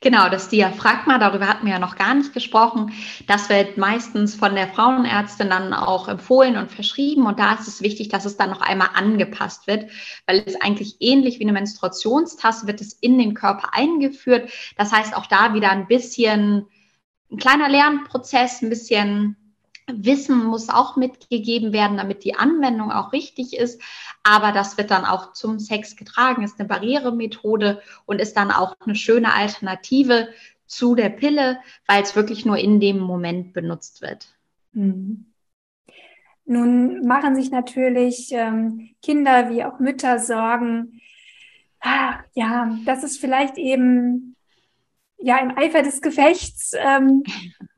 Genau, das Diaphragma, darüber hatten wir ja noch gar nicht gesprochen. Das wird meistens von der Frauenärztin dann auch empfohlen und verschrieben. Und da ist es wichtig, dass es dann noch einmal angepasst wird, weil es eigentlich ähnlich wie eine Menstruationstasse wird es in den Körper eingeführt. Das heißt auch da wieder ein bisschen ein kleiner Lernprozess, ein bisschen Wissen muss auch mitgegeben werden, damit die Anwendung auch richtig ist. Aber das wird dann auch zum Sex getragen, ist eine Barrieremethode und ist dann auch eine schöne Alternative zu der Pille, weil es wirklich nur in dem Moment benutzt wird. Mhm. Nun machen sich natürlich ähm, Kinder wie auch Mütter Sorgen, ah, ja, dass es vielleicht eben ja im Eifer des Gefechts ähm,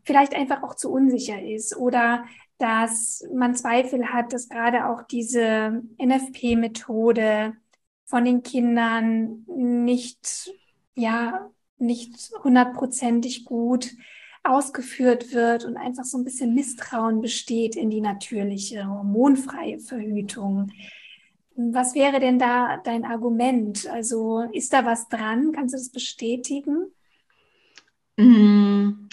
vielleicht einfach auch zu unsicher ist oder dass man Zweifel hat, dass gerade auch diese NFP-Methode von den Kindern nicht, ja, nicht hundertprozentig gut ausgeführt wird und einfach so ein bisschen Misstrauen besteht in die natürliche, hormonfreie Verhütung. Was wäre denn da dein Argument? Also ist da was dran? Kannst du das bestätigen? Mm,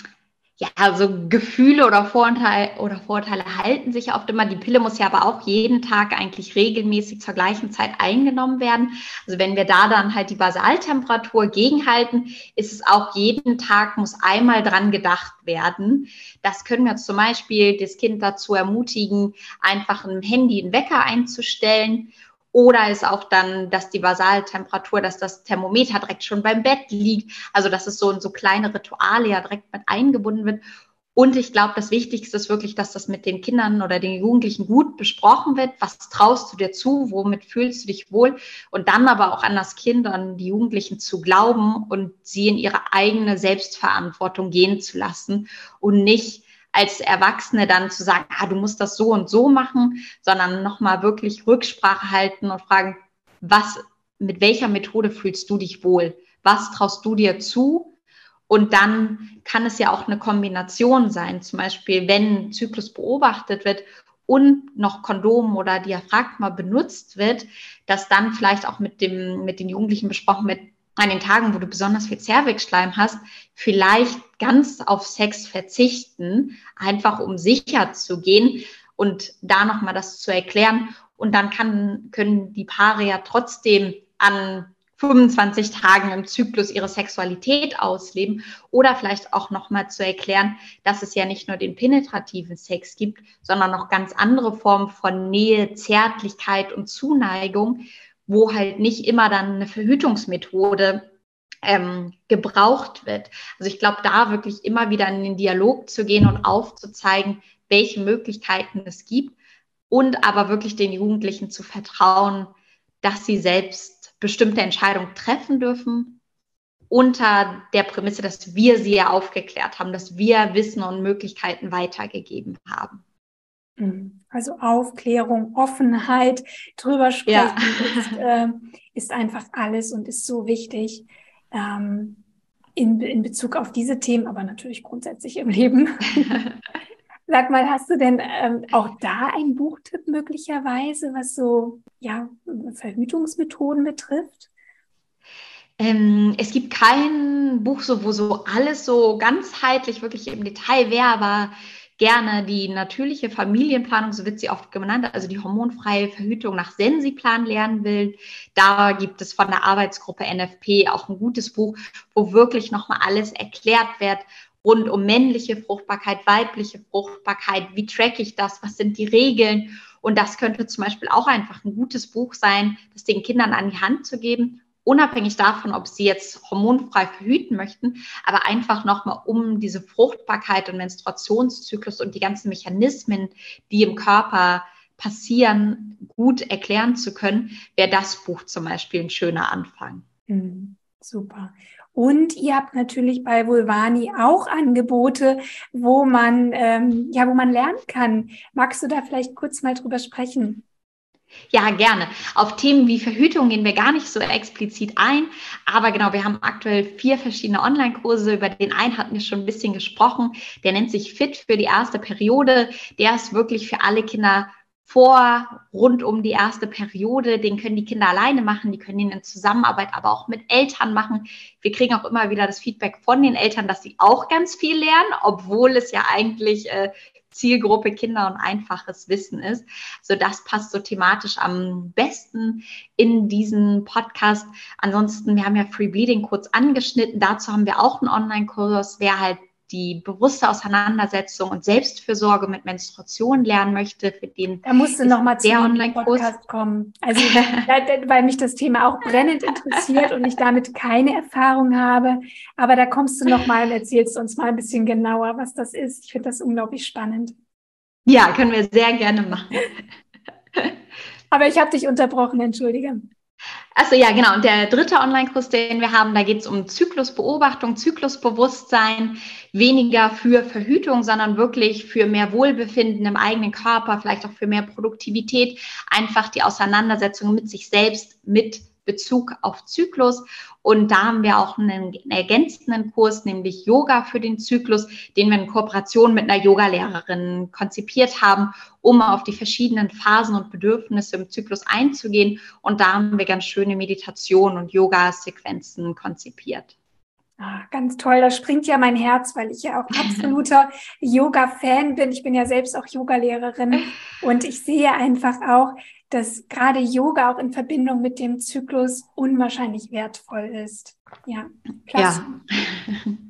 ja, also Gefühle oder Vorurteile, oder Vorurteile halten sich oft immer. Die Pille muss ja aber auch jeden Tag eigentlich regelmäßig zur gleichen Zeit eingenommen werden. Also wenn wir da dann halt die Basaltemperatur gegenhalten, ist es auch jeden Tag muss einmal dran gedacht werden. Das können wir zum Beispiel das Kind dazu ermutigen, einfach ein Handy einen Wecker einzustellen oder ist auch dann, dass die Basaltemperatur, dass das Thermometer direkt schon beim Bett liegt. Also, dass es so in so kleine Rituale ja direkt mit eingebunden wird. Und ich glaube, das Wichtigste ist wirklich, dass das mit den Kindern oder den Jugendlichen gut besprochen wird. Was traust du dir zu? Womit fühlst du dich wohl? Und dann aber auch an das Kind, an die Jugendlichen zu glauben und sie in ihre eigene Selbstverantwortung gehen zu lassen und nicht als Erwachsene dann zu sagen, ah, du musst das so und so machen, sondern nochmal wirklich Rücksprache halten und fragen, was, mit welcher Methode fühlst du dich wohl? Was traust du dir zu? Und dann kann es ja auch eine Kombination sein. Zum Beispiel, wenn Zyklus beobachtet wird und noch Kondom oder Diaphragma benutzt wird, dass dann vielleicht auch mit dem, mit den Jugendlichen besprochen wird, an den Tagen, wo du besonders viel Zervixschleim hast, vielleicht ganz auf Sex verzichten, einfach um sicher zu gehen und da nochmal das zu erklären. Und dann kann, können die Paare ja trotzdem an 25 Tagen im Zyklus ihre Sexualität ausleben oder vielleicht auch nochmal zu erklären, dass es ja nicht nur den penetrativen Sex gibt, sondern noch ganz andere Formen von Nähe, Zärtlichkeit und Zuneigung wo halt nicht immer dann eine Verhütungsmethode ähm, gebraucht wird. Also ich glaube, da wirklich immer wieder in den Dialog zu gehen und aufzuzeigen, welche Möglichkeiten es gibt und aber wirklich den Jugendlichen zu vertrauen, dass sie selbst bestimmte Entscheidungen treffen dürfen unter der Prämisse, dass wir sie ja aufgeklärt haben, dass wir Wissen und Möglichkeiten weitergegeben haben. Mhm. Also Aufklärung, Offenheit, drüber sprechen ja. ist, äh, ist, einfach alles und ist so wichtig ähm, in, in Bezug auf diese Themen, aber natürlich grundsätzlich im Leben. Sag mal, hast du denn ähm, auch da einen Buchtipp möglicherweise, was so ja, Verhütungsmethoden betrifft? Ähm, es gibt kein Buch, so, wo so alles so ganzheitlich wirklich im Detail wäre, aber gerne die natürliche Familienplanung, so wird sie oft genannt, also die hormonfreie Verhütung nach Sensiplan lernen will. Da gibt es von der Arbeitsgruppe NFP auch ein gutes Buch, wo wirklich nochmal alles erklärt wird rund um männliche Fruchtbarkeit, weibliche Fruchtbarkeit, wie track ich das, was sind die Regeln. Und das könnte zum Beispiel auch einfach ein gutes Buch sein, das den Kindern an die Hand zu geben unabhängig davon, ob sie jetzt hormonfrei verhüten möchten, aber einfach nochmal um diese Fruchtbarkeit und Menstruationszyklus und die ganzen Mechanismen, die im Körper passieren, gut erklären zu können, wäre das Buch zum Beispiel ein schöner Anfang. Mhm, super. Und ihr habt natürlich bei Vulvani auch Angebote, wo man ähm, ja, wo man lernen kann. Magst du da vielleicht kurz mal drüber sprechen? Ja, gerne. Auf Themen wie Verhütung gehen wir gar nicht so explizit ein. Aber genau, wir haben aktuell vier verschiedene Online-Kurse. Über den einen hatten wir schon ein bisschen gesprochen. Der nennt sich Fit für die erste Periode. Der ist wirklich für alle Kinder vor, rund um die erste Periode. Den können die Kinder alleine machen, die können ihn in Zusammenarbeit aber auch mit Eltern machen. Wir kriegen auch immer wieder das Feedback von den Eltern, dass sie auch ganz viel lernen, obwohl es ja eigentlich äh, Zielgruppe Kinder und einfaches Wissen ist. So das passt so thematisch am besten in diesen Podcast. Ansonsten, wir haben ja Free Bleeding kurz angeschnitten. Dazu haben wir auch einen Online-Kurs, wer halt die bewusste Auseinandersetzung und Selbstfürsorge mit Menstruation lernen möchte, für den da musst du noch mal der Online-Podcast kommen. Also weil mich das Thema auch brennend interessiert und ich damit keine Erfahrung habe, aber da kommst du noch mal und erzählst uns mal ein bisschen genauer, was das ist. Ich finde das unglaublich spannend. Ja, können wir sehr gerne machen. aber ich habe dich unterbrochen, entschuldige. Achso, ja, genau. Und der dritte Online-Kurs, den wir haben, da geht es um Zyklusbeobachtung, Zyklusbewusstsein, weniger für Verhütung, sondern wirklich für mehr Wohlbefinden im eigenen Körper, vielleicht auch für mehr Produktivität, einfach die Auseinandersetzung mit sich selbst, mit Bezug auf Zyklus. Und da haben wir auch einen, ergänzenden Kurs, nämlich Yoga für den Zyklus, den wir in Kooperation mit einer Yogalehrerin konzipiert haben, um auf die verschiedenen Phasen und Bedürfnisse im Zyklus einzugehen. Und da haben wir ganz schöne Meditationen und Yoga-Sequenzen konzipiert. Ah, ganz toll, da springt ja mein Herz, weil ich ja auch absoluter Yoga-Fan bin. Ich bin ja selbst auch Yogalehrerin und ich sehe einfach auch, dass gerade Yoga auch in Verbindung mit dem Zyklus unwahrscheinlich wertvoll ist. Ja, klasse. Ja.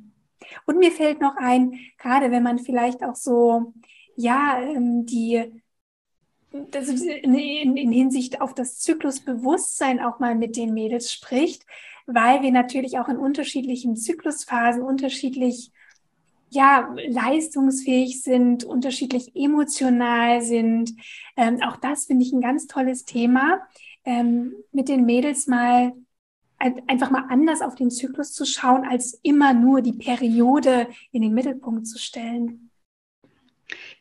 Und mir fällt noch ein, gerade wenn man vielleicht auch so, ja, ähm, die, in, in Hinsicht auf das Zyklusbewusstsein auch mal mit den Mädels spricht, weil wir natürlich auch in unterschiedlichen Zyklusphasen unterschiedlich ja, leistungsfähig sind, unterschiedlich emotional sind. Ähm, auch das finde ich ein ganz tolles Thema, ähm, mit den Mädels mal einfach mal anders auf den Zyklus zu schauen, als immer nur die Periode in den Mittelpunkt zu stellen.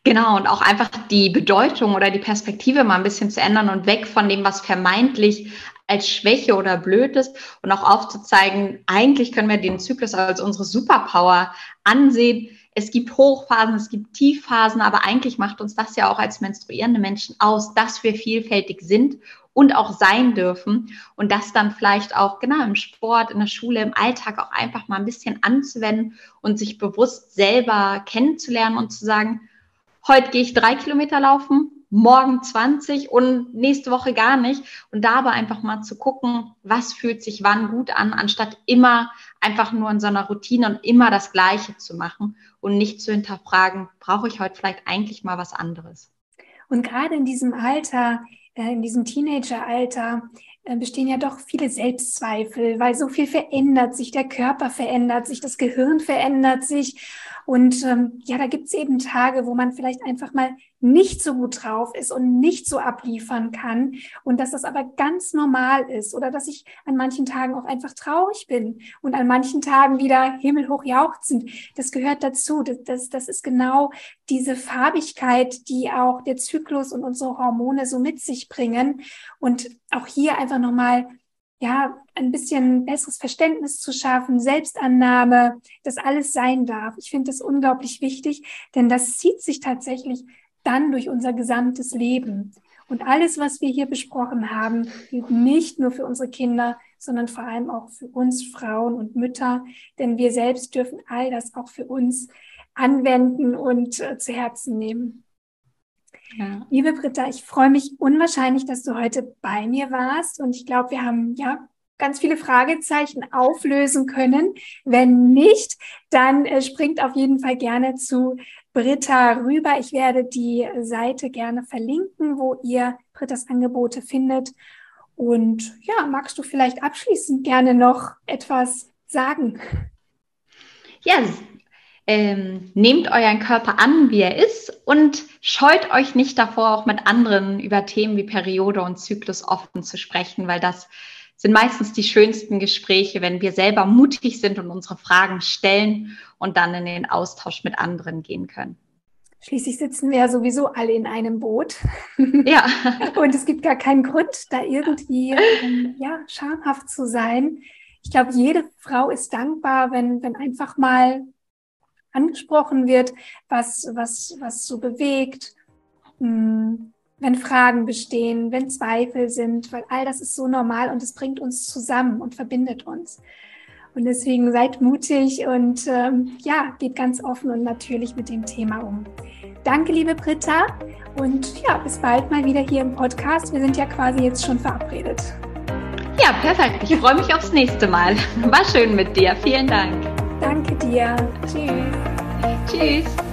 Genau, und auch einfach die Bedeutung oder die Perspektive mal ein bisschen zu ändern und weg von dem, was vermeintlich als Schwäche oder blöd ist und auch aufzuzeigen, eigentlich können wir den Zyklus als unsere Superpower ansehen. Es gibt Hochphasen, es gibt Tiefphasen, aber eigentlich macht uns das ja auch als menstruierende Menschen aus, dass wir vielfältig sind und auch sein dürfen und das dann vielleicht auch genau im Sport, in der Schule, im Alltag auch einfach mal ein bisschen anzuwenden und sich bewusst selber kennenzulernen und zu sagen, heute gehe ich drei Kilometer laufen, morgen 20 und nächste Woche gar nicht. Und dabei einfach mal zu gucken, was fühlt sich wann gut an, anstatt immer einfach nur in so einer Routine und immer das Gleiche zu machen und nicht zu hinterfragen, brauche ich heute vielleicht eigentlich mal was anderes. Und gerade in diesem Alter, äh, in diesem Teenageralter, äh, bestehen ja doch viele Selbstzweifel, weil so viel verändert sich, der Körper verändert sich, das Gehirn verändert sich Und ähm, ja, da gibt es eben Tage, wo man vielleicht einfach mal nicht so gut drauf ist und nicht so abliefern kann und dass das aber ganz normal ist oder dass ich an manchen Tagen auch einfach traurig bin und an manchen Tagen wieder himmelhoch jauchzend. Das gehört dazu. Das, das, das ist genau diese Farbigkeit, die auch der Zyklus und unsere Hormone so mit sich bringen. Und auch hier einfach nochmal ja, ein bisschen besseres Verständnis zu schaffen, Selbstannahme, dass alles sein darf. Ich finde das unglaublich wichtig, denn das zieht sich tatsächlich dann durch unser gesamtes Leben. Und alles, was wir hier besprochen haben, gilt nicht nur für unsere Kinder, sondern vor allem auch für uns Frauen und Mütter, denn wir selbst dürfen all das auch für uns anwenden und äh, zu Herzen nehmen. Ja. Liebe Britta, ich freue mich unwahrscheinlich, dass du heute bei mir warst und ich glaube, wir haben ja ganz viele Fragezeichen auflösen können. Wenn nicht, dann äh, springt auf jeden Fall gerne zu Britta rüber. Ich werde die Seite gerne verlinken, wo ihr Brittas Angebote findet. Und ja, magst du vielleicht abschließend gerne noch etwas sagen? Ja, ähm, nehmt euren Körper an, wie er ist und scheut euch nicht davor, auch mit anderen über Themen wie Periode und Zyklus offen zu sprechen, weil das sind meistens die schönsten Gespräche, wenn wir selber mutig sind und unsere Fragen stellen und dann in den Austausch mit anderen gehen können. Schließlich sitzen wir ja sowieso alle in einem Boot. Ja. und es gibt gar keinen Grund, da irgendwie ähm, ja, schamhaft zu sein. Ich glaube, jede Frau ist dankbar, wenn, wenn einfach mal angesprochen wird, was, was, was so bewegt, hm, wenn Fragen bestehen, wenn Zweifel sind, weil all das ist so normal und es bringt uns zusammen und verbindet uns. Und deswegen seid mutig und ähm, ja, geht ganz offen und natürlich mit dem Thema um. Danke, liebe Britta. Und ja, bis bald mal wieder hier im Podcast. Wir sind ja quasi jetzt schon verabredet. Ja, perfekt. Ich freue mich aufs nächste Mal. War schön mit dir. Vielen Dank. Danke dir. Tschüss. Tschüss.